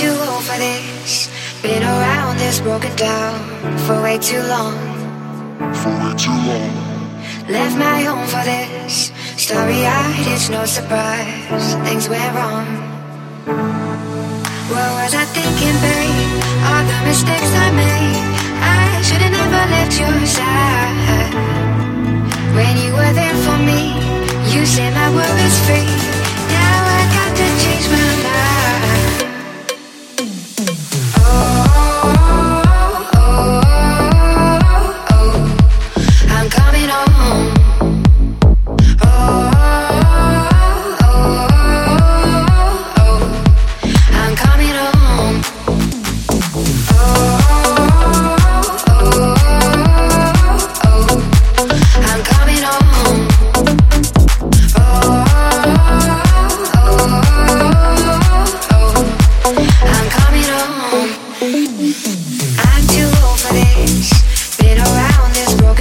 too old for this. Been around this, broken down for way too long. For way too long. Left my home for this. Starry eyed, it's no surprise. Things went wrong. What was I thinking, babe? All the mistakes I made. I should've never left your side. When you were there for me, you said my worries free.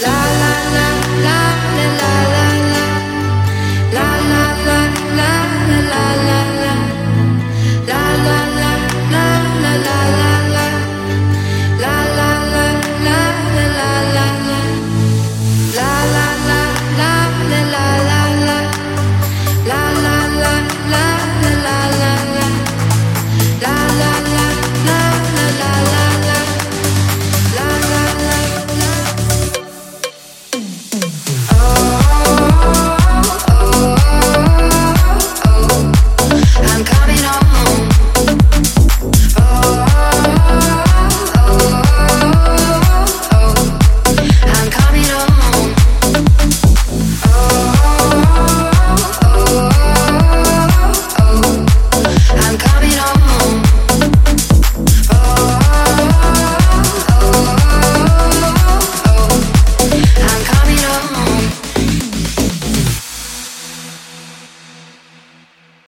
la la la la la. la.